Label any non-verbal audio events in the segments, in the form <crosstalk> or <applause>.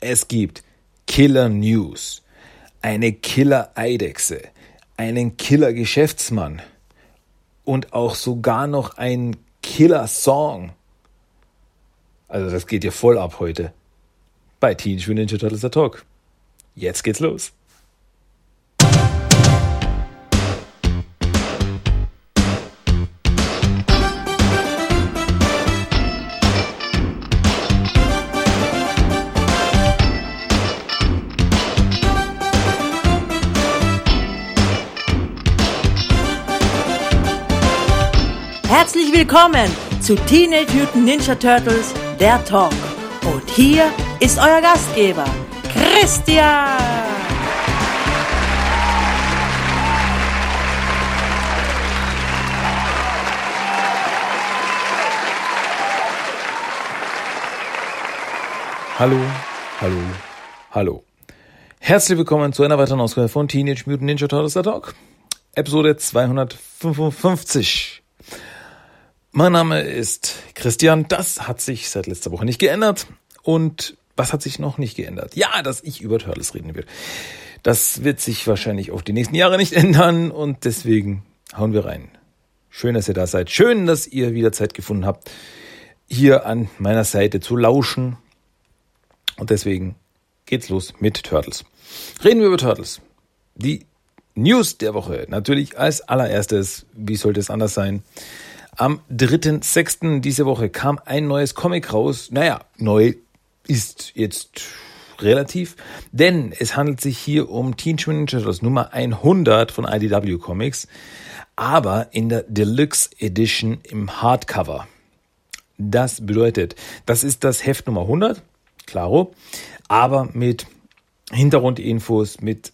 Es gibt Killer News, eine Killer Eidechse, einen Killer Geschäftsmann und auch sogar noch ein Killer Song. Also das geht ja voll ab heute bei Teenage Mutant Ninja Turtles Talk. Jetzt geht's los. Willkommen zu Teenage Mutant Ninja Turtles, der Talk. Und hier ist euer Gastgeber, Christian. Hallo, hallo, hallo. Herzlich willkommen zu einer weiteren Ausgabe von Teenage Mutant Ninja Turtles der Talk. Episode 255. Mein Name ist Christian. Das hat sich seit letzter Woche nicht geändert. Und was hat sich noch nicht geändert? Ja, dass ich über Turtles reden will. Das wird sich wahrscheinlich auch die nächsten Jahre nicht <laughs> ändern und deswegen hauen wir rein. Schön, dass ihr da seid. Schön, dass ihr wieder Zeit gefunden habt, hier an meiner Seite zu lauschen. Und deswegen geht's los mit Turtles. Reden wir über Turtles. Die News der Woche. Natürlich als allererstes, wie sollte es anders sein? Am 3.6. diese Woche kam ein neues Comic raus. Naja, neu ist jetzt relativ, denn es handelt sich hier um Teenage Mutant Ninja Turtles Nummer 100 von IDW Comics, aber in der Deluxe Edition im Hardcover. Das bedeutet, das ist das Heft Nummer 100, klaro, aber mit Hintergrundinfos, mit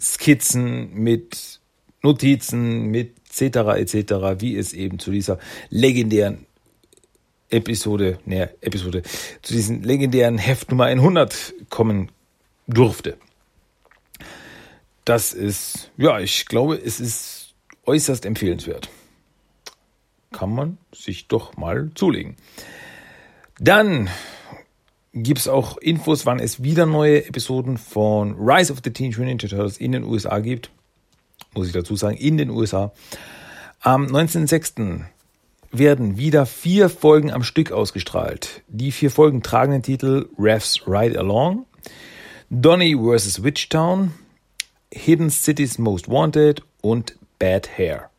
Skizzen, mit Notizen, mit etc. etc., wie es eben zu dieser legendären Episode, ne, Episode, zu diesem legendären Heft Nummer 100 kommen durfte. Das ist, ja, ich glaube, es ist äußerst empfehlenswert. Kann man sich doch mal zulegen. Dann gibt es auch Infos, wann es wieder neue Episoden von Rise of the Teenage Mutant Ninja Turtles in den USA gibt muss ich dazu sagen, in den USA. Am 19.06. werden wieder vier Folgen am Stück ausgestrahlt. Die vier Folgen tragen den Titel Refs Ride Along, Donny vs. Witchtown, Hidden Cities Most Wanted und Bad Hair.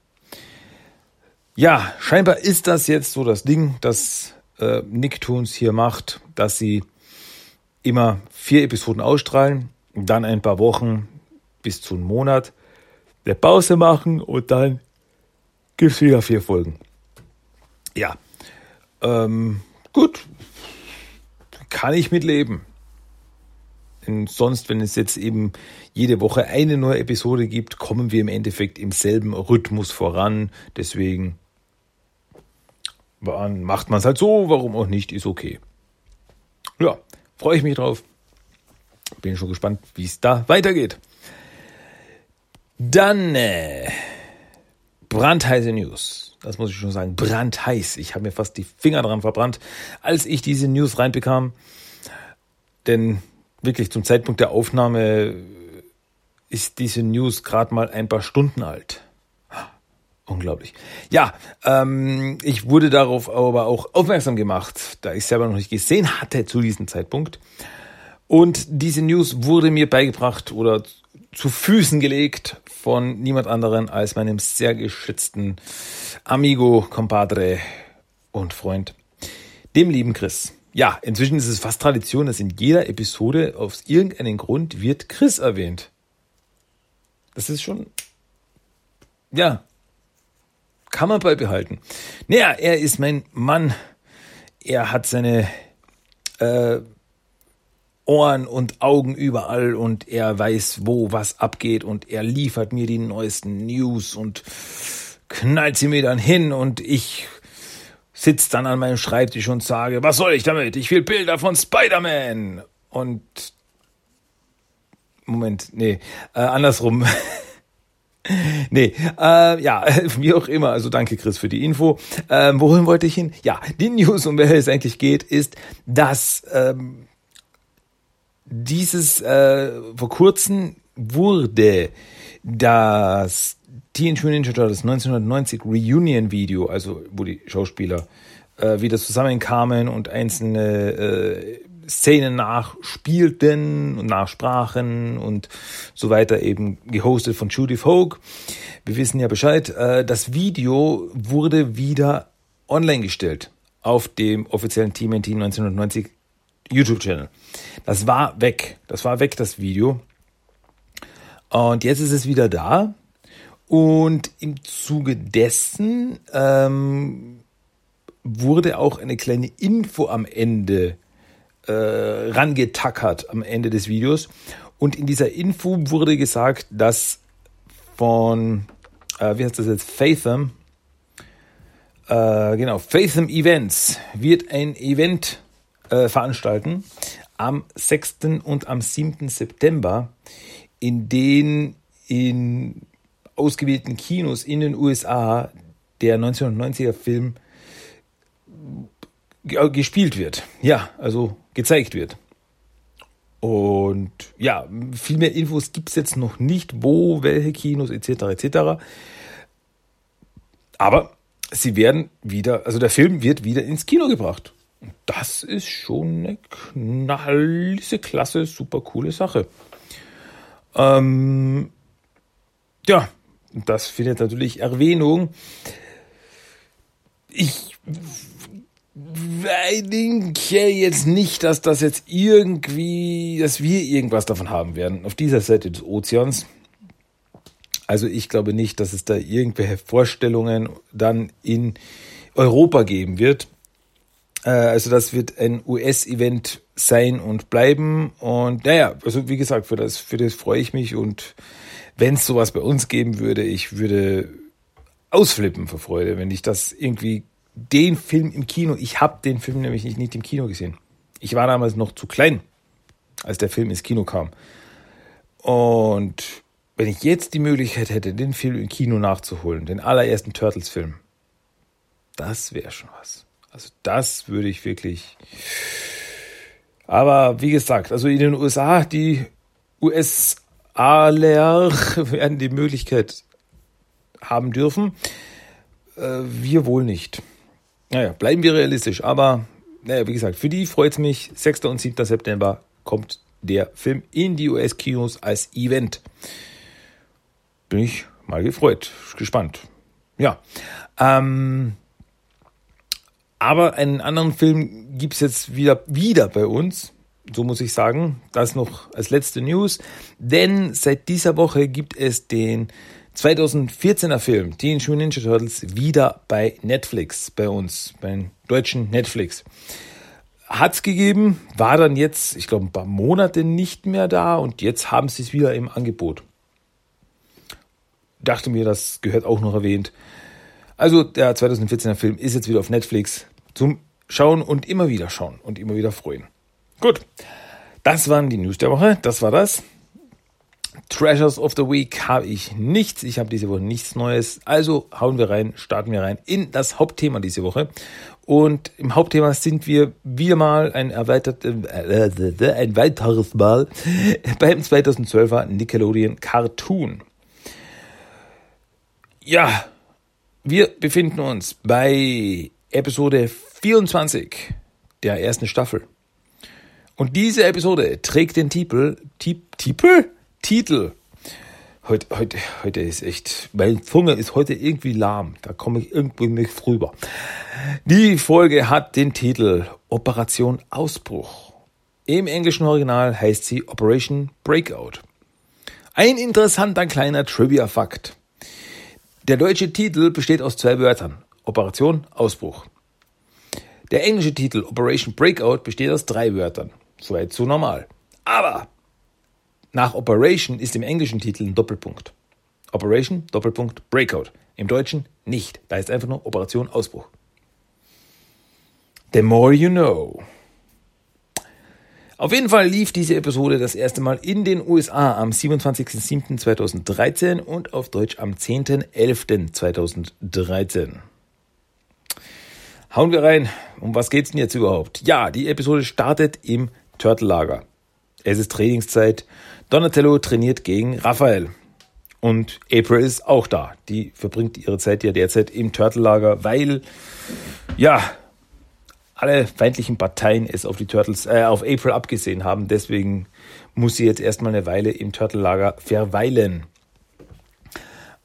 Ja, scheinbar ist das jetzt so das Ding, das äh, Nicktoons hier macht, dass sie immer vier Episoden ausstrahlen, dann ein paar Wochen bis zu einem Monat eine Pause machen und dann gibt es wieder vier Folgen. Ja, ähm, gut, kann ich mitleben. Denn sonst, wenn es jetzt eben jede Woche eine neue Episode gibt, kommen wir im Endeffekt im selben Rhythmus voran. Deswegen macht man es halt so, warum auch nicht, ist okay. Ja, freue ich mich drauf. Bin schon gespannt, wie es da weitergeht. Dann äh, brandheiße News. Das muss ich schon sagen. Brandheiß. Ich habe mir fast die Finger dran verbrannt, als ich diese News reinbekam. Denn wirklich zum Zeitpunkt der Aufnahme ist diese News gerade mal ein paar Stunden alt. <gasps> Unglaublich. Ja, ähm, ich wurde darauf aber auch aufmerksam gemacht, da ich selber noch nicht gesehen hatte zu diesem Zeitpunkt. Und diese News wurde mir beigebracht oder zu Füßen gelegt von niemand anderen als meinem sehr geschätzten Amigo, Compadre und Freund, dem lieben Chris. Ja, inzwischen ist es fast Tradition, dass in jeder Episode aus irgendeinem Grund wird Chris erwähnt. Das ist schon, ja, kann man beibehalten. Naja, er ist mein Mann. Er hat seine äh, Ohren und Augen überall und er weiß, wo was abgeht und er liefert mir die neuesten News und knallt sie mir dann hin und ich sitze dann an meinem Schreibtisch und sage, was soll ich damit? Ich will Bilder von Spider-Man. Und Moment, nee, äh, andersrum. <laughs> nee, äh, ja, <laughs> wie auch immer. Also danke, Chris, für die Info. Ähm, wohin wollte ich hin? Ja, die News, um welche es eigentlich geht, ist, dass ähm, dieses äh, vor kurzem wurde das Teenage Mutant Ninja Turtles 1990 Reunion Video, also wo die Schauspieler äh, wieder zusammenkamen und einzelne äh, Szenen nachspielten und nachsprachen und so weiter eben gehostet von Judy Folk. Wir wissen ja Bescheid. Äh, das Video wurde wieder online gestellt auf dem offiziellen TMNT 1990 YouTube-Channel. Das war weg. Das war weg, das Video. Und jetzt ist es wieder da. Und im Zuge dessen ähm, wurde auch eine kleine Info am Ende äh, rangetackert am Ende des Videos. Und in dieser Info wurde gesagt, dass von, äh, wie heißt das jetzt, Fathom, äh, genau, Fathom Events wird ein Event äh, veranstalten am 6. und am 7. September, in den in ausgewählten Kinos in den USA der 1990er Film gespielt wird. Ja, also gezeigt wird. Und ja, viel mehr Infos gibt es jetzt noch nicht, wo, welche Kinos etc. etc. Aber sie werden wieder, also der Film wird wieder ins Kino gebracht. Das ist schon eine knallise, klasse, super coole Sache. Ähm, ja, das findet natürlich Erwähnung. Ich denke jetzt nicht, dass das jetzt irgendwie, dass wir irgendwas davon haben werden auf dieser Seite des Ozeans. Also ich glaube nicht, dass es da irgendwelche Vorstellungen dann in Europa geben wird. Äh, also das wird ein US-Event sein und bleiben. Und naja, also wie gesagt, für das, für das freue ich mich. Und wenn es sowas bei uns geben würde, ich würde ausflippen vor Freude, wenn ich das irgendwie den Film im Kino, ich habe den Film nämlich nicht, nicht im Kino gesehen. Ich war damals noch zu klein, als der Film ins Kino kam. Und wenn ich jetzt die Möglichkeit hätte, den Film im Kino nachzuholen, den allerersten Turtles-Film, das wäre schon was. Also das würde ich wirklich. Aber wie gesagt, also in den USA, die USA-Lehrer <laughs> werden die Möglichkeit haben dürfen. Äh, wir wohl nicht. Naja, bleiben wir realistisch. Aber naja, wie gesagt, für die freut es mich. 6. und 7. September kommt der Film in die US-Kinos als Event. Bin ich mal gefreut, gespannt. Ja. Ähm, aber einen anderen Film gibt's jetzt wieder, wieder bei uns. So muss ich sagen. Das noch als letzte News. Denn seit dieser Woche gibt es den 2014er Film Teenage Mutant Ninja Turtles wieder bei Netflix, bei uns, beim deutschen Netflix. Hat's gegeben, war dann jetzt, ich glaube, ein paar Monate nicht mehr da und jetzt haben sie es wieder im Angebot. Dachte mir, das gehört auch noch erwähnt. Also der 2014er Film ist jetzt wieder auf Netflix zum Schauen und immer wieder schauen und immer wieder freuen. Gut, das waren die News der Woche. Das war das. Treasures of the Week habe ich nichts. Ich habe diese Woche nichts Neues. Also hauen wir rein, starten wir rein in das Hauptthema diese Woche. Und im Hauptthema sind wir wieder mal ein erweitert, äh, ein weiteres Mal <laughs> beim 2012er Nickelodeon Cartoon. Ja, wir befinden uns bei Episode 24 der ersten Staffel. Und diese Episode trägt den Titel, Titel? Titel. Heute, heute, heute ist echt, meine Zunge ist heute irgendwie lahm. Da komme ich irgendwie nicht rüber. Die Folge hat den Titel Operation Ausbruch. Im englischen Original heißt sie Operation Breakout. Ein interessanter kleiner Trivia-Fakt. Der deutsche Titel besteht aus zwei Wörtern. Operation Ausbruch. Der englische Titel Operation Breakout besteht aus drei Wörtern. Soweit so normal. Aber nach Operation ist im englischen Titel ein Doppelpunkt. Operation, Doppelpunkt, Breakout. Im Deutschen nicht. Da ist einfach nur Operation Ausbruch. The more you know. Auf jeden Fall lief diese Episode das erste Mal in den USA am 27.07.2013 und auf Deutsch am 10.11.2013. Hauen wir rein. Um was geht's denn jetzt überhaupt? Ja, die Episode startet im Turtle-Lager. Es ist Trainingszeit. Donatello trainiert gegen Raphael. Und April ist auch da. Die verbringt ihre Zeit ja derzeit im Turtle-Lager, weil, ja, alle feindlichen Parteien es auf die Turtles, äh, auf April abgesehen haben. Deswegen muss sie jetzt erstmal eine Weile im Turtle-Lager verweilen.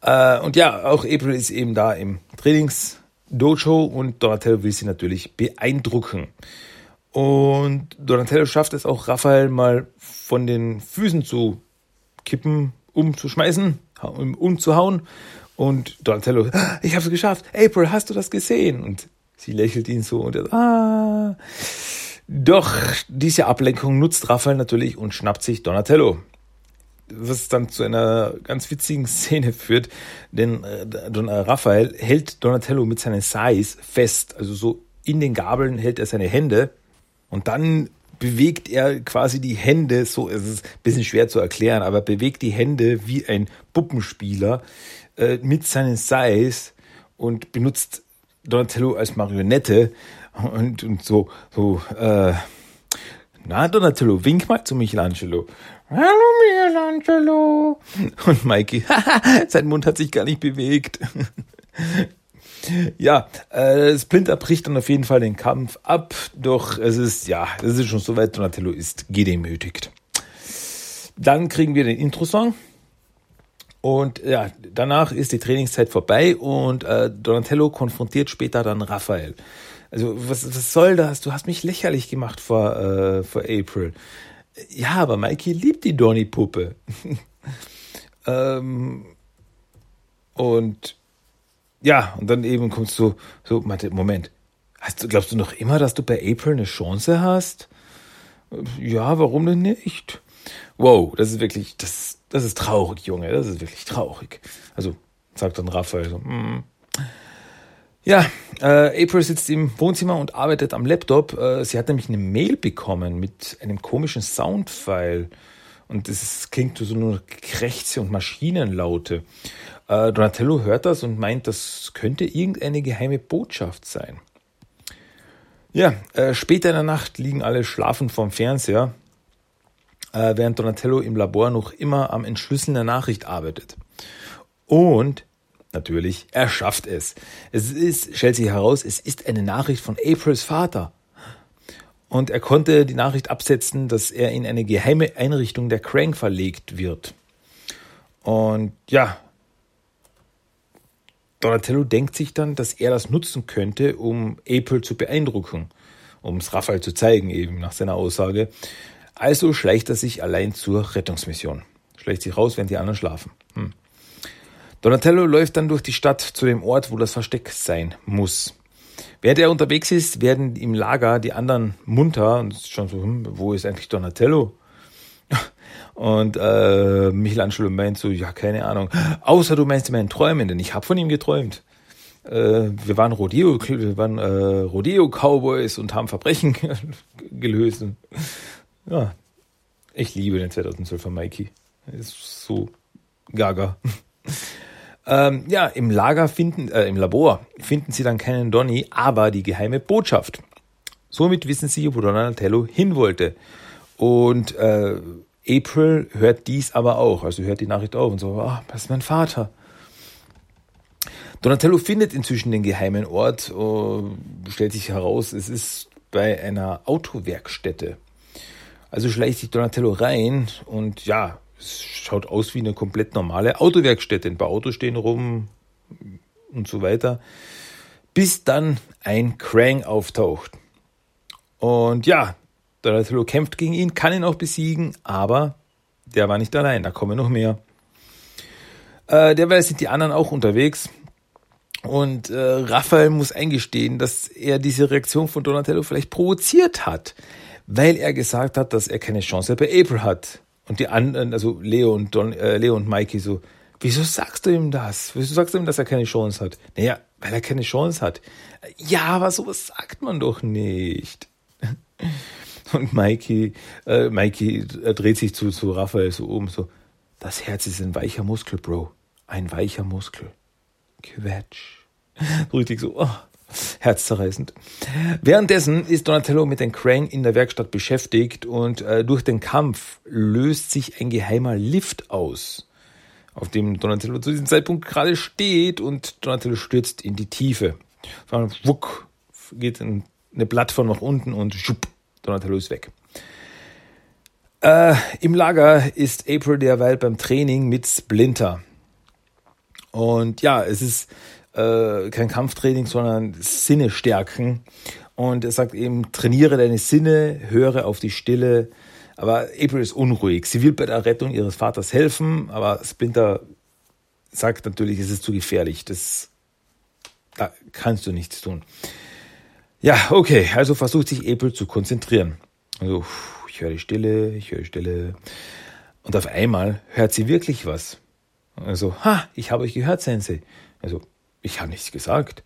Äh, und ja, auch April ist eben da im Trainings-Dojo und Donatello will sie natürlich beeindrucken. Und Donatello schafft es auch, Raphael mal von den Füßen zu kippen, umzuschmeißen, um, umzuhauen. Und Donatello, ah, ich habe es geschafft. April, hast du das gesehen? Und sie lächelt ihn so und er, ah. Doch diese Ablenkung nutzt Raphael natürlich und schnappt sich Donatello. Was dann zu einer ganz witzigen <laughs> Szene führt, denn äh, äh, Raphael hält Donatello mit seinen Sais fest, also so in den Gabeln hält er seine Hände und dann bewegt er quasi die Hände, so es ist ein bisschen schwer zu erklären, aber bewegt die Hände wie ein Puppenspieler äh, mit seinen Sais und benutzt Donatello als Marionette und, und so, so, äh, na Donatello, wink mal zu Michelangelo. Hallo Michelangelo. Und Mikey, <laughs> sein Mund hat sich gar nicht bewegt. <laughs> Ja, äh, Splinter bricht dann auf jeden Fall den Kampf ab, doch es ist, ja, es ist schon soweit, Donatello ist gedemütigt. Dann kriegen wir den Intro-Song. Und ja, danach ist die Trainingszeit vorbei und äh, Donatello konfrontiert später dann Raphael. Also, was, was soll das? Du hast mich lächerlich gemacht vor, äh, vor April. Ja, aber Mikey liebt die Donny-Puppe. <laughs> ähm, und ja, und dann eben kommst du so, Moment, hast du, glaubst du noch immer, dass du bei April eine Chance hast? Ja, warum denn nicht? Wow, das ist wirklich, das, das ist traurig, Junge, das ist wirklich traurig. Also, sagt dann Raphael so, mm. Ja, äh, April sitzt im Wohnzimmer und arbeitet am Laptop. Äh, sie hat nämlich eine Mail bekommen mit einem komischen Soundfile. Und das klingt so nur Krächze und Maschinenlaute. Äh, Donatello hört das und meint, das könnte irgendeine geheime Botschaft sein. Ja, äh, später in der Nacht liegen alle schlafend vorm Fernseher, äh, während Donatello im Labor noch immer am Entschlüsseln der Nachricht arbeitet. Und natürlich, er schafft es. Es ist, stellt sich heraus, es ist eine Nachricht von Aprils Vater. Und er konnte die Nachricht absetzen, dass er in eine geheime Einrichtung der Crank verlegt wird. Und ja, Donatello denkt sich dann, dass er das nutzen könnte, um April zu beeindrucken, um es Raphael zu zeigen, eben nach seiner Aussage. Also schleicht er sich allein zur Rettungsmission. Schleicht sich raus, während die anderen schlafen. Hm. Donatello läuft dann durch die Stadt zu dem Ort, wo das Versteck sein muss. Während er unterwegs ist, werden im Lager die anderen munter und schon so, hm, wo ist eigentlich Donatello? <laughs> Und äh, Michelangelo meint so, ja, keine Ahnung. Außer du meinst in meinen Träumen, denn ich habe von ihm geträumt. Äh, wir waren Rodeo, wir äh, Rodeo-Cowboys und haben Verbrechen <laughs> gelöst. Ja, ich liebe den 2012er Mikey. Ist so gaga. <laughs> ähm, ja, im Lager finden, äh, im Labor finden sie dann keinen Donny, aber die geheime Botschaft. Somit wissen sie, wo Donatello hin wollte. Und äh, April hört dies aber auch, also hört die Nachricht auf und so, ah, das ist mein Vater. Donatello findet inzwischen den geheimen Ort, uh, stellt sich heraus, es ist bei einer Autowerkstätte. Also schleicht sich Donatello rein und ja, es schaut aus wie eine komplett normale Autowerkstätte. Ein paar Autos stehen rum und so weiter. Bis dann ein Krang auftaucht. Und ja, Donatello kämpft gegen ihn, kann ihn auch besiegen, aber der war nicht allein, da kommen noch mehr. Äh, derweil sind die anderen auch unterwegs. Und äh, Raphael muss eingestehen, dass er diese Reaktion von Donatello vielleicht provoziert hat, weil er gesagt hat, dass er keine Chance bei April hat. Und die anderen, also Leo und Don, äh, Leo und Mikey so, wieso sagst du ihm das? Wieso sagst du ihm, dass er keine Chance hat? Naja, weil er keine Chance hat. Ja, aber sowas sagt man doch nicht. <laughs> Und Mikey, äh, Mikey dreht sich zu, zu Raphael so um, so, das Herz ist ein weicher Muskel, Bro. Ein weicher Muskel. Quetsch. <laughs> Richtig so, oh, herzzerreißend. Währenddessen ist Donatello mit den Krang in der Werkstatt beschäftigt und äh, durch den Kampf löst sich ein geheimer Lift aus, auf dem Donatello zu diesem Zeitpunkt gerade steht und Donatello stürzt in die Tiefe. Dann wuck, geht eine Plattform nach unten und schupp, Donatello ist weg. Äh, Im Lager ist April derweil beim Training mit Splinter. Und ja, es ist äh, kein Kampftraining, sondern Sinne stärken. Und er sagt eben, trainiere deine Sinne, höre auf die Stille. Aber April ist unruhig. Sie will bei der Rettung ihres Vaters helfen, aber Splinter sagt natürlich, es ist zu gefährlich. Das, da kannst du nichts tun. Ja, okay, also versucht sich April zu konzentrieren. Also, ich höre die Stille, ich höre die Stille. Und auf einmal hört sie wirklich was. Also, ha, ich habe euch gehört, Sensei. Also, ich habe nichts gesagt.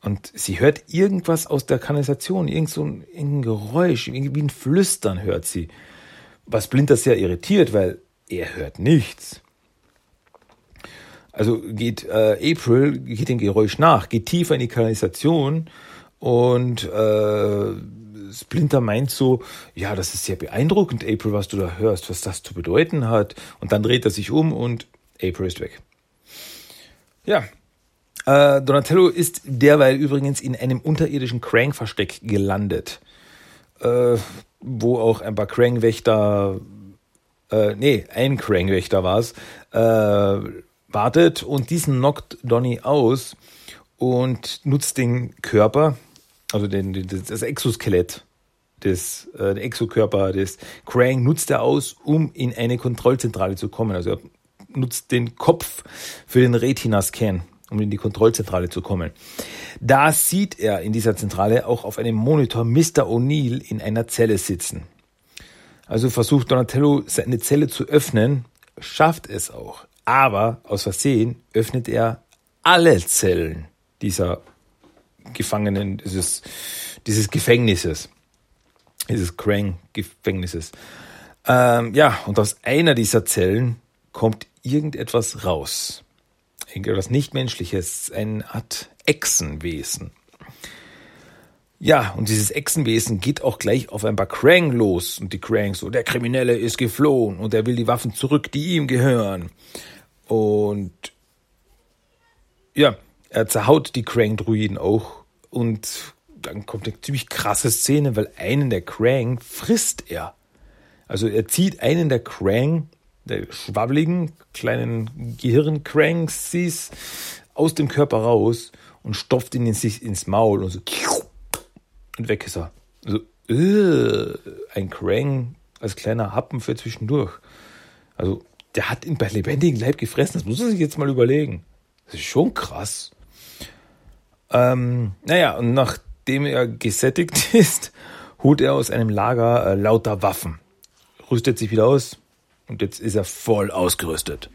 Und sie hört irgendwas aus der Kanalisation, irgend so ein, irgendein Geräusch, irgendwie ein Flüstern hört sie. Was Splinter sehr irritiert, weil er hört nichts. Also geht äh, April, geht dem Geräusch nach, geht tiefer in die Kanalisation und äh, Splinter meint so, ja, das ist sehr beeindruckend, April, was du da hörst, was das zu bedeuten hat. Und dann dreht er sich um und April ist weg. Ja, äh, Donatello ist derweil übrigens in einem unterirdischen Krang-Versteck gelandet, äh, wo auch ein paar Krang-Wächter, äh, nee, ein Krang-Wächter war es, äh, wartet und diesen knockt Donny aus und nutzt den Körper, also den, den das Exoskelett des äh, Exokörper des Krang nutzt er aus, um in eine Kontrollzentrale zu kommen. Also er nutzt den Kopf für den Retina-Scan um in die Kontrollzentrale zu kommen. Da sieht er in dieser Zentrale auch auf einem Monitor Mr. O'Neill in einer Zelle sitzen. Also versucht Donatello seine Zelle zu öffnen, schafft es auch. Aber aus Versehen öffnet er alle Zellen dieser Gefangenen, dieses, dieses Gefängnisses, dieses Krang-Gefängnisses. Ähm, ja, und aus einer dieser Zellen kommt irgendetwas raus etwas Nichtmenschliches, eine Art Echsenwesen. Ja, und dieses Echsenwesen geht auch gleich auf ein paar Krang los. Und die Krang so, der Kriminelle ist geflohen und er will die Waffen zurück, die ihm gehören. Und ja, er zerhaut die Krang-Druiden auch. Und dann kommt eine ziemlich krasse Szene, weil einen der Krang frisst er. Also er zieht einen der der schwabbeligen kleinen Gehirncranksis aus dem Körper raus und stopft ihn ins, ins Maul und so und weg ist er. Also, äh, ein Krang als kleiner Happen für zwischendurch. Also, der hat ihn bei lebendigem Leib gefressen. Das muss man sich jetzt mal überlegen. Das ist schon krass. Ähm, naja, und nachdem er gesättigt <laughs> ist, holt er aus einem Lager äh, lauter Waffen. Rüstet sich wieder aus, und jetzt ist er voll ausgerüstet.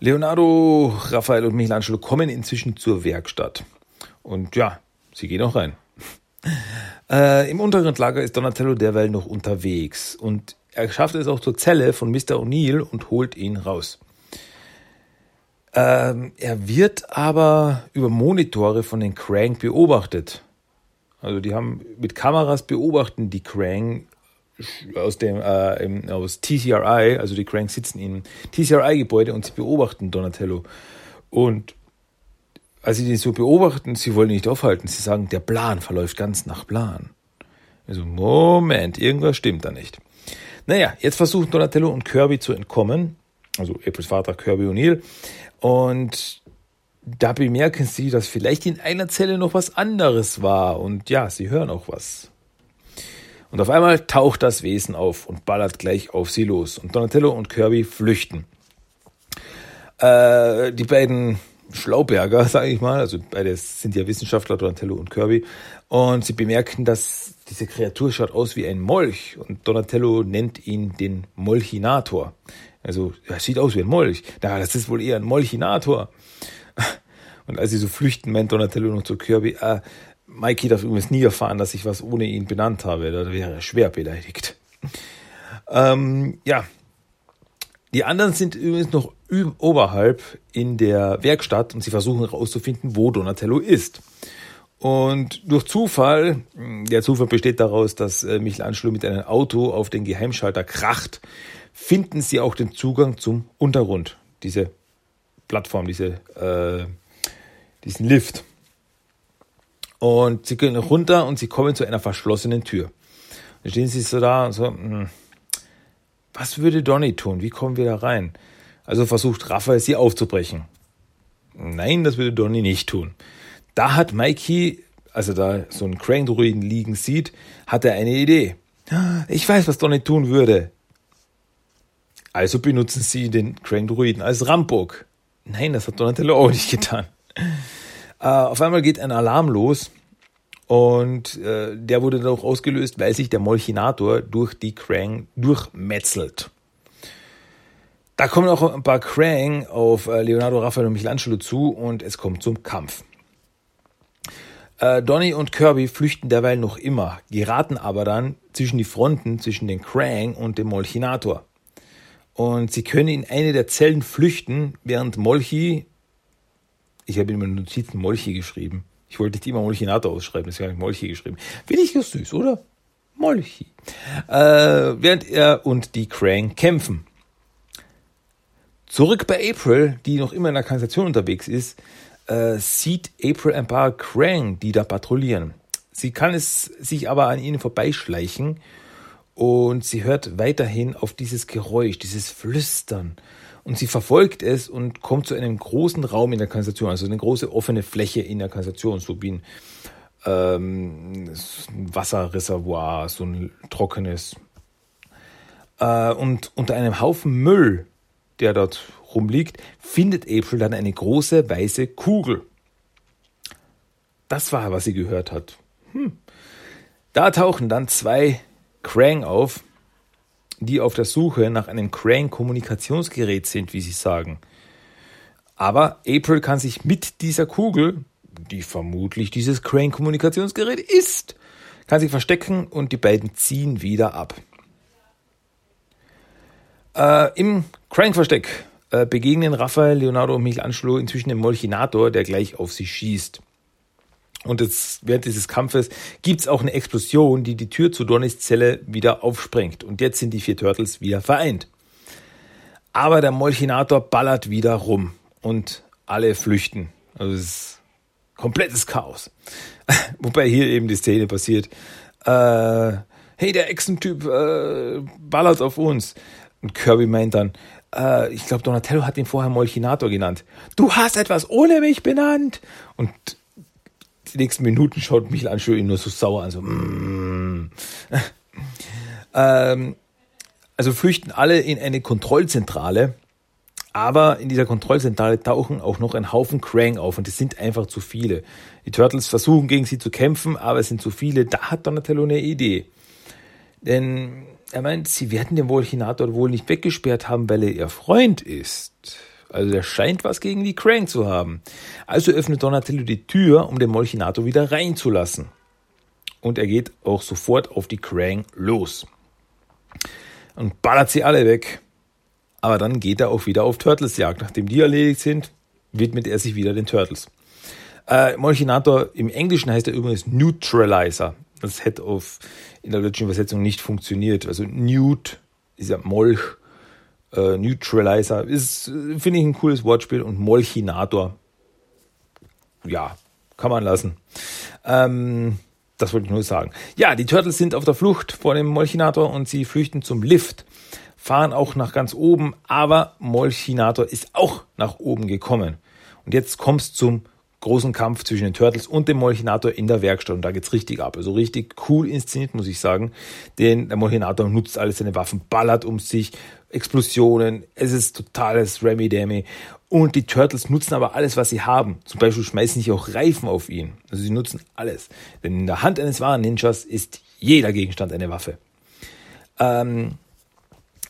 Leonardo, Raphael und Michelangelo kommen inzwischen zur Werkstatt. Und ja, sie gehen auch rein. <laughs> Äh, Im unteren Lager ist Donatello derweil noch unterwegs. Und er schafft es auch zur Zelle von Mr. O'Neill und holt ihn raus. Ähm, er wird aber über Monitore von den Krang beobachtet. Also die haben mit Kameras beobachten die Krang aus dem äh, aus TCRI, also die Cranks sitzen im TCRI-Gebäude und sie beobachten Donatello. Und als sie den so beobachten, sie wollen ihn nicht aufhalten. Sie sagen, der Plan verläuft ganz nach Plan. Also, Moment, irgendwas stimmt da nicht. Naja, jetzt versuchen Donatello und Kirby zu entkommen. Also Aprils Vater Kirby O'Neill. Und da bemerken sie, dass vielleicht in einer Zelle noch was anderes war. Und ja, sie hören auch was. Und auf einmal taucht das Wesen auf und ballert gleich auf sie los. Und Donatello und Kirby flüchten. Äh, die beiden Schlauberger, <laughs> sage ich mal, also beide sind ja Wissenschaftler, Donatello und Kirby, und sie bemerken, dass diese Kreatur schaut aus wie ein Molch und Donatello nennt ihn den Molchinator. Also, er sieht aus wie ein Molch. Na, das ist wohl eher ein Molchinator. <laughs> Und als sie so flüchten, meint Donatello noch zu Kirby, äh, Mikey darf übrigens nie erfahren, dass ich was ohne ihn benannt habe. Da wäre er schwer beleidigt. Ähm, ja, Die anderen sind übrigens noch oberhalb in der Werkstatt und sie versuchen herauszufinden, wo Donatello ist. Und durch Zufall, der Zufall besteht daraus, dass äh, Michelangelo mit einem Auto auf den Geheimschalter kracht, finden sie auch den Zugang zum Untergrund, diese Plattform, diese, äh, diesen Lift. Und sie gehen runter und sie kommen zu einer verschlossenen Tür. Dann stehen sie so da und so, hm, was würde Donny tun? Wie kommen wir da rein? Also versucht Raphael, sie aufzubrechen. Nein, das würde Donny nicht tun. Da hat Mikey, also da so einen Krang-Druiden liegen sieht, hat er eine Idee. Ich weiß, was Donny tun würde. Also benutzen sie den Krang-Druiden als Ramburg. Nein, das hat Donatello auch nicht getan. Äh, auf einmal geht ein Alarm los und äh, der wurde dann auch ausgelöst, weil sich der Molchinator durch die Krang durchmetzelt. Da kommen auch ein paar Krang auf äh, Leonardo, Raphael und Michelangelo zu und es kommt zum Kampf. Äh, Donny und Kirby flüchten derweil noch immer, geraten aber dann zwischen die Fronten zwischen den Krang und dem Molchinator. Und sie können in eine der Zellen flüchten, während Molchi ich habe in meinen Notizen Molchi geschrieben. Ich wollte nicht immer Molchinator ausschreiben, deswegen habe ich Molchi geschrieben. Finde ich ganz süß, oder? Molchi. Äh, während er und die Krang kämpfen. Zurück bei April, die noch immer in der Kanalisation unterwegs ist, äh, sieht April ein paar Krang, die da patrouillieren. Sie kann es sich aber an ihnen vorbeischleichen und sie hört weiterhin auf dieses Geräusch, dieses Flüstern und sie verfolgt es und kommt zu einem großen Raum in der Kanalisation, also eine große offene Fläche in der Kanalisation, so wie ein, ähm, ein Wasserreservoir, so ein trockenes. Äh, und unter einem Haufen Müll, der dort rumliegt, findet April dann eine große weiße Kugel. Das war, was sie gehört hat. Hm. Da tauchen dann zwei Krang auf, die auf der Suche nach einem Crane-Kommunikationsgerät sind, wie sie sagen. Aber April kann sich mit dieser Kugel, die vermutlich dieses Crane-Kommunikationsgerät ist, kann sich verstecken und die beiden ziehen wieder ab. Äh, Im Crank-Versteck äh, begegnen Raphael, Leonardo und Michelangelo inzwischen dem Molchinator, der gleich auf sie schießt. Und jetzt, während dieses Kampfes gibt's auch eine Explosion, die die Tür zu Donnys Zelle wieder aufsprengt. Und jetzt sind die vier Turtles wieder vereint. Aber der Molchinator ballert wieder rum und alle flüchten. Also es ist komplettes Chaos. <laughs> Wobei hier eben die Szene passiert. Äh, hey, der Echsentyp äh, ballert auf uns. Und Kirby meint dann, äh, ich glaube, Donatello hat ihn vorher Molchinator genannt. Du hast etwas ohne mich benannt. Und die nächsten Minuten schaut Michelangelo ihn nur so sauer an, so, mm. <laughs> ähm, also flüchten alle in eine Kontrollzentrale, aber in dieser Kontrollzentrale tauchen auch noch ein Haufen Krang auf und es sind einfach zu viele. Die Turtles versuchen gegen sie zu kämpfen, aber es sind zu viele. Da hat Donatello eine Idee. Denn er meint, sie werden den Volchinator wohl nicht weggesperrt haben, weil er ihr Freund ist. Also der scheint was gegen die Krang zu haben. Also öffnet Donatello die Tür, um den Molchinato wieder reinzulassen. Und er geht auch sofort auf die Krang los. Und ballert sie alle weg. Aber dann geht er auch wieder auf Turtles-Jagd. Nachdem die erledigt sind, widmet er sich wieder den Turtles. Äh, Molchinator im Englischen heißt er übrigens Neutralizer. Das hätte auf, in der deutschen Übersetzung nicht funktioniert. Also Newt ist ja Molch äh, Neutralizer ist, finde ich, ein cooles Wortspiel und Molchinator. Ja, kann man lassen. Ähm, das wollte ich nur sagen. Ja, die Turtles sind auf der Flucht vor dem Molchinator und sie flüchten zum Lift, fahren auch nach ganz oben, aber Molchinator ist auch nach oben gekommen. Und jetzt kommst zum großen Kampf zwischen den Turtles und dem Molchinator in der Werkstatt. Und da geht's richtig ab. Also richtig cool inszeniert, muss ich sagen. Denn der Molchinator nutzt alle seine Waffen, ballert um sich, Explosionen. Es ist totales Remy Demi. Und die Turtles nutzen aber alles, was sie haben. Zum Beispiel schmeißen sie auch Reifen auf ihn. Also sie nutzen alles. Denn in der Hand eines wahren Ninjas ist jeder Gegenstand eine Waffe. Ähm,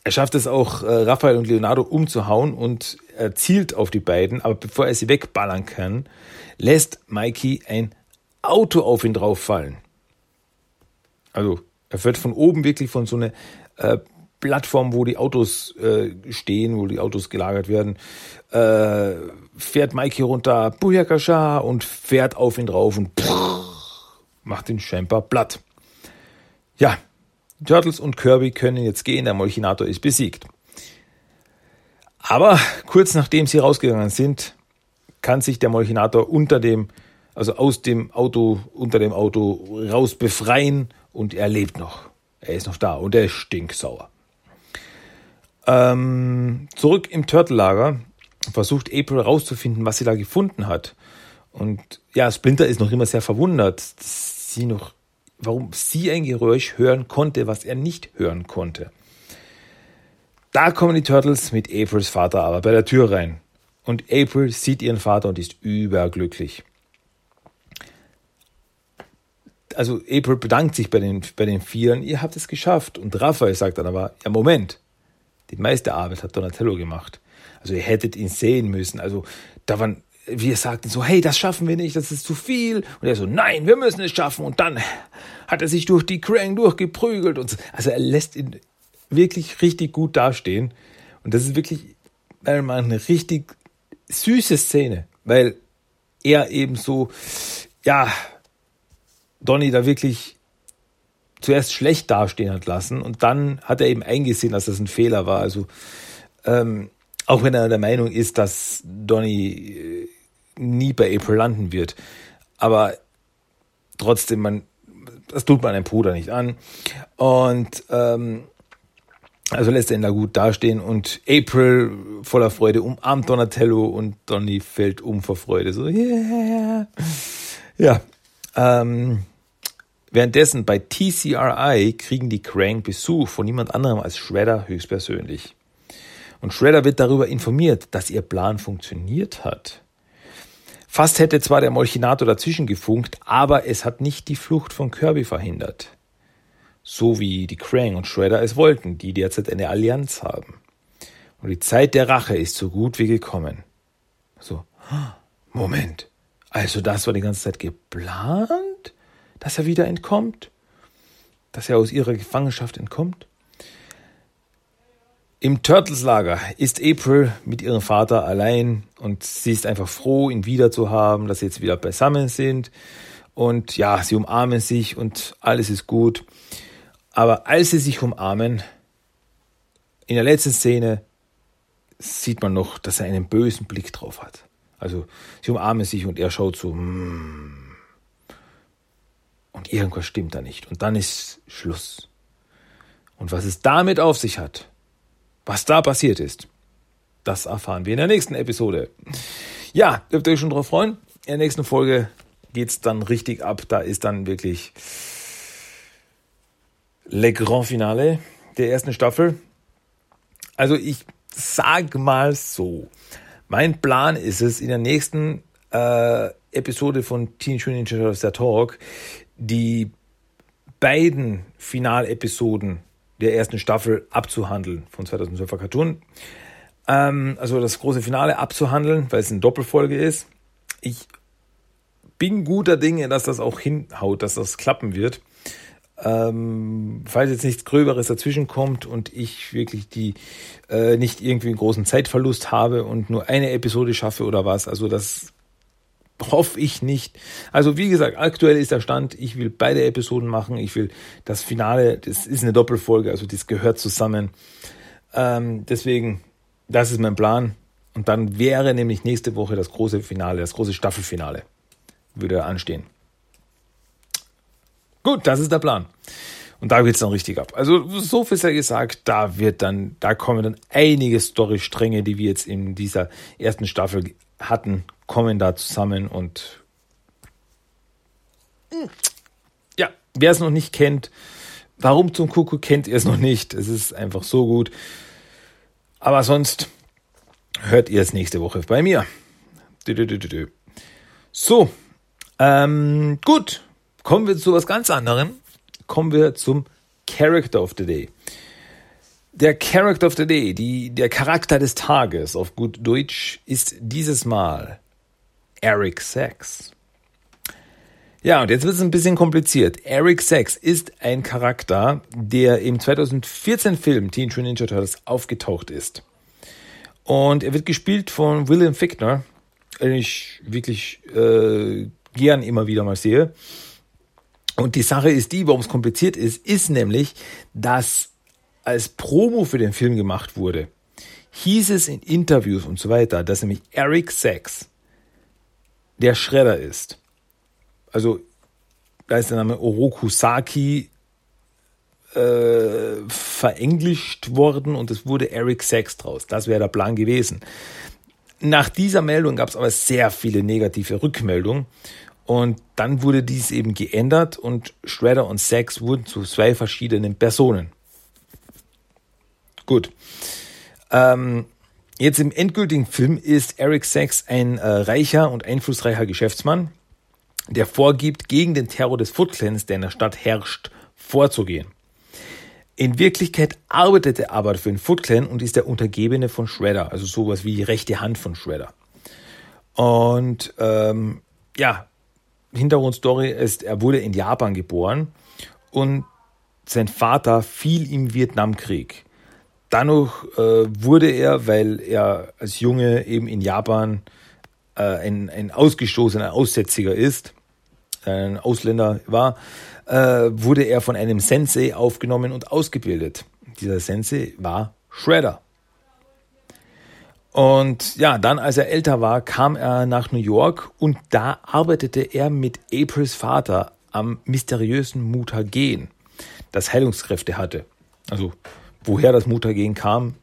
er schafft es auch, äh, Raphael und Leonardo umzuhauen und er zielt auf die beiden, aber bevor er sie wegballern kann, lässt Mikey ein Auto auf ihn drauf fallen. Also er wird von oben wirklich von so einer äh, Plattform, wo die Autos äh, stehen, wo die Autos gelagert werden, äh, fährt Mikey runter, Buyakasha, und fährt auf ihn drauf und pff, macht ihn scheinbar platt. Ja, Turtles und Kirby können jetzt gehen, der Molchinator ist besiegt. Aber kurz nachdem sie rausgegangen sind, kann sich der Molchinator unter dem, also aus dem Auto, unter dem Auto raus befreien und er lebt noch. Er ist noch da und er ist stinksauer. Ähm, zurück im Turtle-Lager versucht April rauszufinden, was sie da gefunden hat. Und ja, Splinter ist noch immer sehr verwundert, sie noch, warum sie ein Geräusch hören konnte, was er nicht hören konnte. Da kommen die Turtles mit Aprils Vater aber bei der Tür rein. Und April sieht ihren Vater und ist überglücklich. Also April bedankt sich bei den, bei den Vieren, ihr habt es geschafft. Und Raphael sagt dann aber, ja Moment, die meiste Arbeit hat Donatello gemacht. Also ihr hättet ihn sehen müssen. Also da waren, wir sagten so, hey, das schaffen wir nicht, das ist zu viel. Und er so, nein, wir müssen es schaffen. Und dann hat er sich durch die Krang durchgeprügelt. Und so. Also er lässt ihn wirklich richtig gut dastehen. Und das ist wirklich eine richtig süße Szene, weil er eben so, ja, Donny da wirklich zuerst schlecht dastehen hat lassen und dann hat er eben eingesehen, dass das ein Fehler war. Also ähm, auch wenn er der Meinung ist, dass Donny äh, nie bei April landen wird, aber trotzdem man das tut man einem Bruder nicht an. Und ähm, also lässt er ihn da gut dastehen und April voller Freude umarmt Donatello und Donny fällt um vor Freude. So yeah ja ähm, Währenddessen bei TCRI kriegen die Krang Besuch von niemand anderem als Shredder höchstpersönlich. Und Shredder wird darüber informiert, dass ihr Plan funktioniert hat. Fast hätte zwar der Molchinator dazwischen gefunkt, aber es hat nicht die Flucht von Kirby verhindert. So wie die Krang und Shredder es wollten, die derzeit eine Allianz haben. Und die Zeit der Rache ist so gut wie gekommen. So, Moment. Also das war die ganze Zeit geplant? Dass er wieder entkommt, dass er aus ihrer Gefangenschaft entkommt. Im Turtles-Lager ist April mit ihrem Vater allein und sie ist einfach froh, ihn wieder zu haben, dass sie jetzt wieder beisammen sind. Und ja, sie umarmen sich und alles ist gut. Aber als sie sich umarmen, in der letzten Szene sieht man noch, dass er einen bösen Blick drauf hat. Also sie umarmen sich und er schaut so, mm, und irgendwas stimmt da nicht. Und dann ist Schluss. Und was es damit auf sich hat, was da passiert ist, das erfahren wir in der nächsten Episode. Ja, dürft ihr euch schon drauf freuen. In der nächsten Folge geht's dann richtig ab. Da ist dann wirklich Le Grand Finale der ersten Staffel. Also ich sag mal so, mein Plan ist es, in der nächsten äh, Episode von Teen Mutant Ninja Turtles der Talk die beiden Finalepisoden der ersten Staffel abzuhandeln von 2012er Cartoon. Ähm, also das große Finale abzuhandeln, weil es eine Doppelfolge ist. Ich bin guter Dinge, dass das auch hinhaut, dass das klappen wird. Ähm, falls jetzt nichts Gröberes dazwischen kommt und ich wirklich die äh, nicht irgendwie einen großen Zeitverlust habe und nur eine Episode schaffe oder was, also das hoffe ich nicht. Also wie gesagt, aktuell ist der Stand, ich will beide Episoden machen, ich will das Finale, das ist eine Doppelfolge, also das gehört zusammen. Ähm, deswegen, das ist mein Plan. Und dann wäre nämlich nächste Woche das große Finale, das große Staffelfinale würde anstehen. Gut, das ist der Plan. Und da geht's dann richtig ab. Also so viel sei gesagt, da wird dann, da kommen dann einige Storystränge, die wir jetzt in dieser ersten Staffel hatten, kommen da zusammen und ja, wer es noch nicht kennt, warum zum Kuckuck kennt ihr es noch nicht? Es ist einfach so gut. Aber sonst hört ihr es nächste Woche bei mir. So, ähm, gut, kommen wir zu was ganz anderem. Kommen wir zum Character of the Day. Der Character of the Day, die, der Charakter des Tages auf gut Deutsch, ist dieses Mal Eric Sachs. Ja, und jetzt wird es ein bisschen kompliziert. Eric Sachs ist ein Charakter, der im 2014 Film Teen Mutant Ninja Turtles aufgetaucht ist. Und er wird gespielt von William Fickner, den ich wirklich äh, gern immer wieder mal sehe. Und die Sache ist die, warum es kompliziert ist, ist nämlich, dass als Promo für den Film gemacht wurde, hieß es in Interviews und so weiter, dass nämlich Eric Sachs der Schredder ist. Also da ist der Name Oroku Saki äh, verenglischt worden und es wurde Eric Sachs draus. Das wäre der Plan gewesen. Nach dieser Meldung gab es aber sehr viele negative Rückmeldungen und dann wurde dies eben geändert und Shredder und Sachs wurden zu zwei verschiedenen Personen. Gut. Ähm, jetzt im endgültigen Film ist Eric Sachs ein äh, reicher und einflussreicher Geschäftsmann, der vorgibt, gegen den Terror des Foot Clans, der in der Stadt herrscht, vorzugehen. In Wirklichkeit arbeitet er aber für den Foot Clan und ist der Untergebene von Shredder, also sowas wie die rechte Hand von Shredder. Und ähm, ja, Hintergrundstory ist, er wurde in Japan geboren und sein Vater fiel im Vietnamkrieg. Dadurch äh, wurde er, weil er als Junge eben in Japan äh, ein, ein ausgestoßener Aussätziger ist, ein Ausländer war, äh, wurde er von einem Sensei aufgenommen und ausgebildet. Dieser Sensei war Shredder. Und ja, dann, als er älter war, kam er nach New York und da arbeitete er mit Aprils Vater am mysteriösen Mutagen, das Heilungskräfte hatte. Also, woher das Mutagen kam,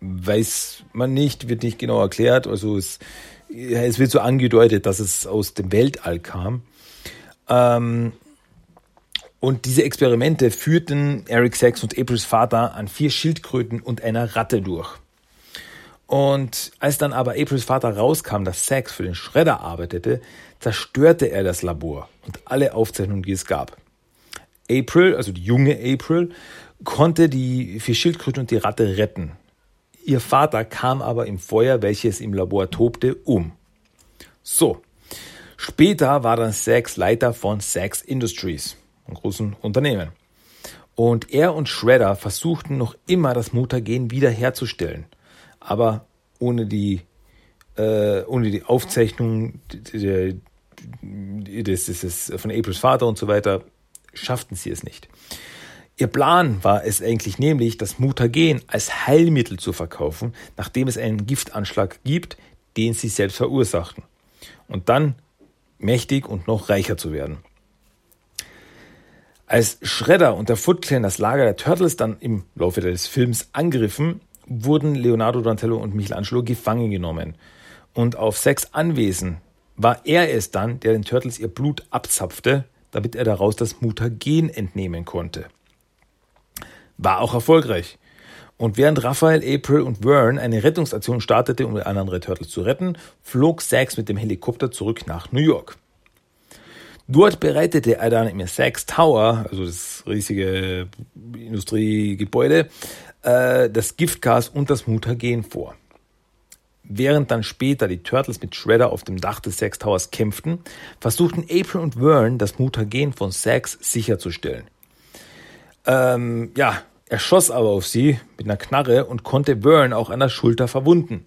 weiß man nicht, wird nicht genau erklärt. Also, es, es wird so angedeutet, dass es aus dem Weltall kam. Ähm, und diese Experimente führten Eric Sachs und Aprils Vater an vier Schildkröten und einer Ratte durch. Und als dann aber Aprils Vater rauskam, dass Sachs für den Schredder arbeitete, zerstörte er das Labor und alle Aufzeichnungen, die es gab. April, also die junge April, konnte die vier Schildkröten und die Ratte retten. Ihr Vater kam aber im Feuer, welches im Labor tobte, um. So. Später war dann Sachs Leiter von Sachs Industries, einem großen Unternehmen. Und er und Shredder versuchten noch immer das Mutagen wiederherzustellen aber ohne die, äh, ohne die Aufzeichnung des, des, des, von Aprils Vater und so weiter schafften sie es nicht. Ihr Plan war es eigentlich nämlich, das Mutagen als Heilmittel zu verkaufen, nachdem es einen Giftanschlag gibt, den sie selbst verursachten. Und dann mächtig und noch reicher zu werden. Als Shredder und der Foot Clan das Lager der Turtles dann im Laufe des Films angriffen, wurden Leonardo Donatello und Michelangelo gefangen genommen. Und auf sechs Anwesen war er es dann, der den Turtles ihr Blut abzapfte, damit er daraus das Mutagen entnehmen konnte. War auch erfolgreich. Und während Raphael, April und Vern eine Rettungsaktion startete, um die anderen Turtles zu retten, flog Sachs mit dem Helikopter zurück nach New York. Dort bereitete er dann im Sachs Tower, also das riesige Industriegebäude, äh, das Giftgas und das Mutagen vor. Während dann später die Turtles mit Shredder auf dem Dach des Sax Towers kämpften, versuchten April und Vern das Mutagen von Sax sicherzustellen. Ähm, ja, er schoss aber auf sie mit einer Knarre und konnte Vern auch an der Schulter verwunden.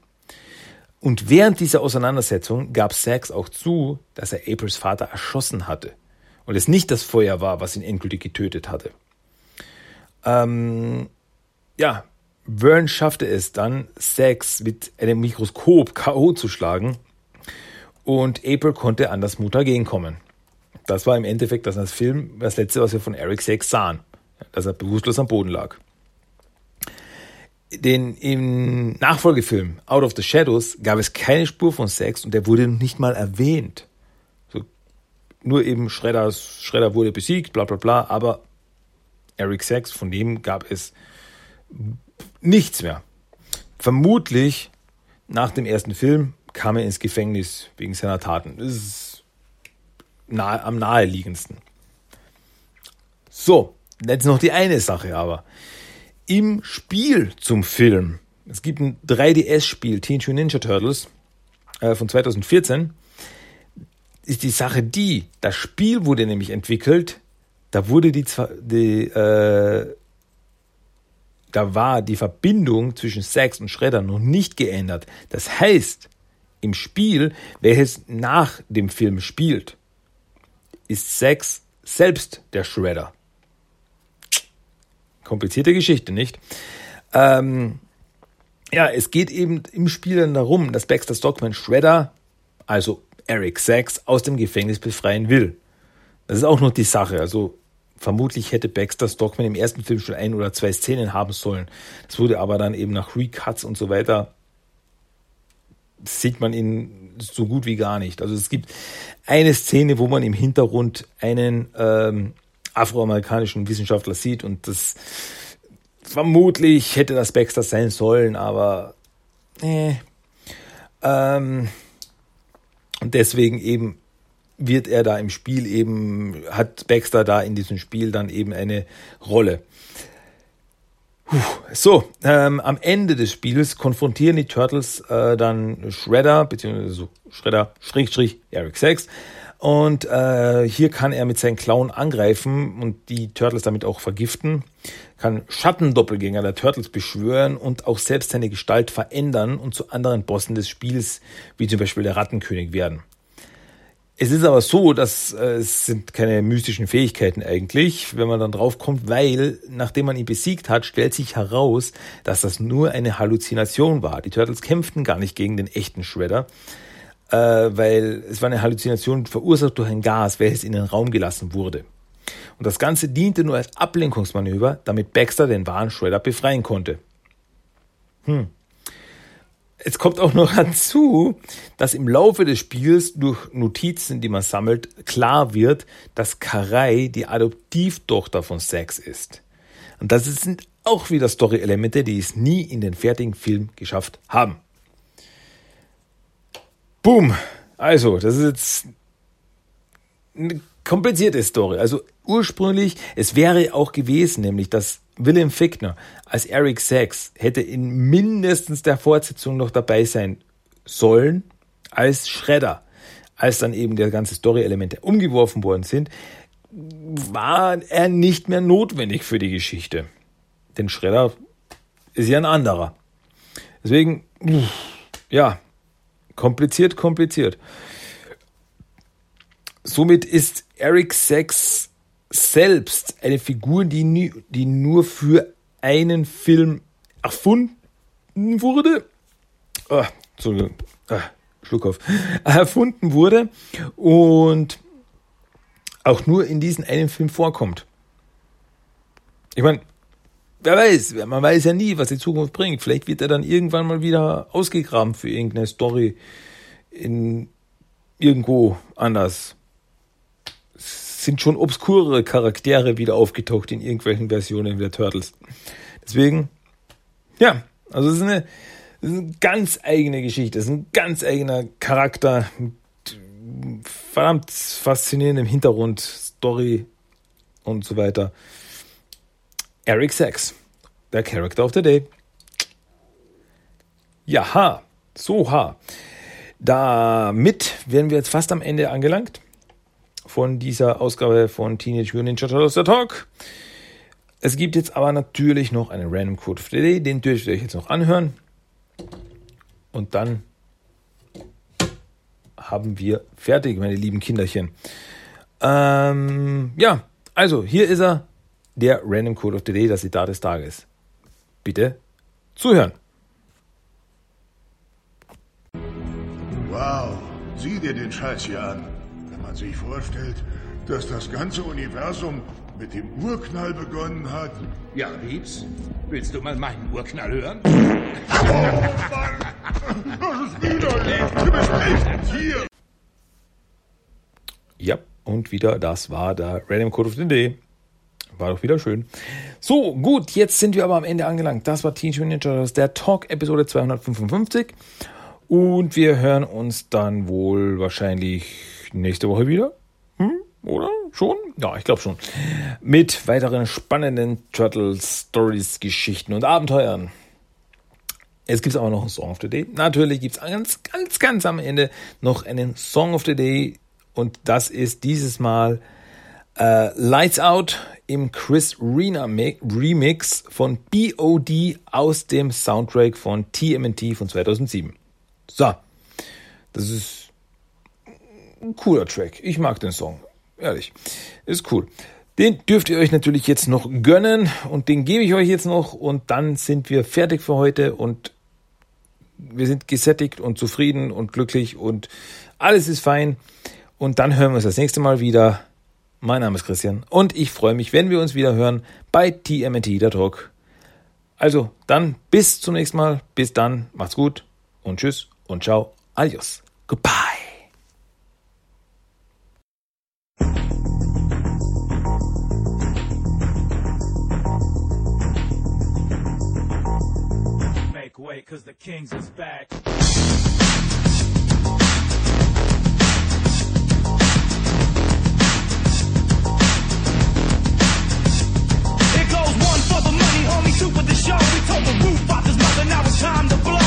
Und während dieser Auseinandersetzung gab Sax auch zu, dass er Aprils Vater erschossen hatte und es nicht das Feuer war, was ihn endgültig getötet hatte. Ähm, ja, Vern schaffte es dann, Sax mit einem Mikroskop K.O. zu schlagen und April konnte an das Mutagen kommen. Das war im Endeffekt das, Film, das letzte, was wir von Eric Sax sahen, dass er bewusstlos am Boden lag. Den im Nachfolgefilm Out of the Shadows gab es keine Spur von Sex und der wurde nicht mal erwähnt. So, nur eben Shredder, Shredder wurde besiegt, bla bla bla, aber Eric Sachs, von dem gab es nichts mehr. Vermutlich nach dem ersten Film kam er ins Gefängnis wegen seiner Taten. Das ist nahe, am naheliegendsten. So, jetzt noch die eine Sache aber. Im Spiel zum Film, es gibt ein 3DS-Spiel, Teenage Mutant Ninja Turtles äh, von 2014, ist die Sache die, das Spiel wurde nämlich entwickelt, da wurde die, die äh, da war die Verbindung zwischen Sax und Shredder noch nicht geändert. Das heißt, im Spiel, welches nach dem Film spielt, ist Sax selbst der Shredder. Komplizierte Geschichte, nicht? Ähm, ja, es geht eben im Spiel dann darum, dass Baxter Stockman Shredder, also Eric Sachs, aus dem Gefängnis befreien will. Das ist auch noch die Sache. Also vermutlich hätte Baxter Stockman im ersten Film schon ein oder zwei Szenen haben sollen. Das wurde aber dann eben nach Recuts und so weiter sieht man ihn so gut wie gar nicht. Also es gibt eine Szene, wo man im Hintergrund einen ähm, afroamerikanischen Wissenschaftler sieht und das vermutlich hätte das Baxter sein sollen, aber äh, ähm, und deswegen eben wird er da im Spiel eben, hat Baxter da in diesem Spiel dann eben eine Rolle. Puh. So, ähm, am Ende des Spiels konfrontieren die Turtles äh, dann Shredder, beziehungsweise so Shredder, Schrägstrich, Eric Sachs, und äh, hier kann er mit seinen Klauen angreifen und die Turtles damit auch vergiften, kann Schattendoppelgänger der Turtles beschwören und auch selbst seine Gestalt verändern und zu anderen Bossen des Spiels, wie zum Beispiel der Rattenkönig werden. Es ist aber so, dass äh, es sind keine mystischen Fähigkeiten eigentlich, wenn man dann drauf kommt, weil nachdem man ihn besiegt hat, stellt sich heraus, dass das nur eine Halluzination war. Die Turtles kämpften gar nicht gegen den echten Shredder, äh, weil es war eine Halluzination verursacht durch ein Gas, welches in den Raum gelassen wurde. Und das Ganze diente nur als Ablenkungsmanöver, damit Baxter den wahren Shredder befreien konnte. Hm. Es kommt auch noch <laughs> dazu, dass im Laufe des Spiels durch Notizen, die man sammelt, klar wird, dass Karai die Adoptivtochter von Sax ist. Und das sind auch wieder Story-Elemente, die es nie in den fertigen Film geschafft haben. Boom. Also, das ist jetzt eine komplizierte Story. Also ursprünglich, es wäre auch gewesen, nämlich, dass William Fickner als Eric Sachs hätte in mindestens der Fortsetzung noch dabei sein sollen, als Schredder. Als dann eben der ganze Story-Elemente umgeworfen worden sind, war er nicht mehr notwendig für die Geschichte. Denn Schredder ist ja ein anderer. Deswegen, ja, Kompliziert, kompliziert. Somit ist Eric Sachs selbst eine Figur, die, nie, die nur für einen Film erfunden wurde. Oh, ah, Schluck auf. Erfunden wurde und auch nur in diesem einen Film vorkommt. Ich meine, wer weiß, man weiß ja nie, was die Zukunft bringt. Vielleicht wird er dann irgendwann mal wieder ausgegraben für irgendeine Story in irgendwo anders. Es sind schon obskurere Charaktere wieder aufgetaucht in irgendwelchen Versionen der Turtles. Deswegen, ja, also es ist eine, es ist eine ganz eigene Geschichte, es ist ein ganz eigener Charakter mit verdammt faszinierendem Hintergrund, Story und so weiter. Eric Sachs, der Character of the Day. Jaha, so ha. Damit wären wir jetzt fast am Ende angelangt von dieser Ausgabe von Teenage Mutant Ninja Turtles The Talk. Es gibt jetzt aber natürlich noch einen Random Code of the Day, den dürft ihr euch jetzt noch anhören. Und dann haben wir fertig, meine lieben Kinderchen. Ähm, ja, also hier ist er, der Random Code of the Day, das Zitat des Tages. Bitte zuhören. Wow, sieh dir den Scheiß hier an. Wenn man sich vorstellt, dass das ganze Universum mit dem Urknall begonnen hat. Ja, Liebs, willst du mal meinen Urknall hören? Oh Mann, <laughs> das ist widerlich. Du bist echt hier. Ja, und wieder, das war der Random Code of the Day. War doch wieder schön. So, gut, jetzt sind wir aber am Ende angelangt. Das war Teenage Mutant Ninja Turtles, der Talk, Episode 255. Und wir hören uns dann wohl wahrscheinlich nächste Woche wieder. Hm? Oder? Schon? Ja, ich glaube schon. Mit weiteren spannenden Turtles, Stories, Geschichten und Abenteuern. Jetzt gibt es aber noch einen Song of the Day. Natürlich gibt es ganz, ganz, ganz am Ende noch einen Song of the Day Und das ist dieses Mal äh, Lights Out im Chris Rena Remix von BOD aus dem Soundtrack von TMNT von 2007. So, das ist ein cooler Track. Ich mag den Song. Ehrlich. Ist cool. Den dürft ihr euch natürlich jetzt noch gönnen und den gebe ich euch jetzt noch und dann sind wir fertig für heute und wir sind gesättigt und zufrieden und glücklich und alles ist fein. Und dann hören wir uns das nächste Mal wieder. Mein Name ist Christian und ich freue mich, wenn wir uns wieder hören bei TMNT, der Talk. Also dann bis zum nächsten Mal. Bis dann. Macht's gut und tschüss und ciao. Adios. Goodbye. Make cause the Kings is back. Two for the show. We told the roof off his mother, now it's time to blow.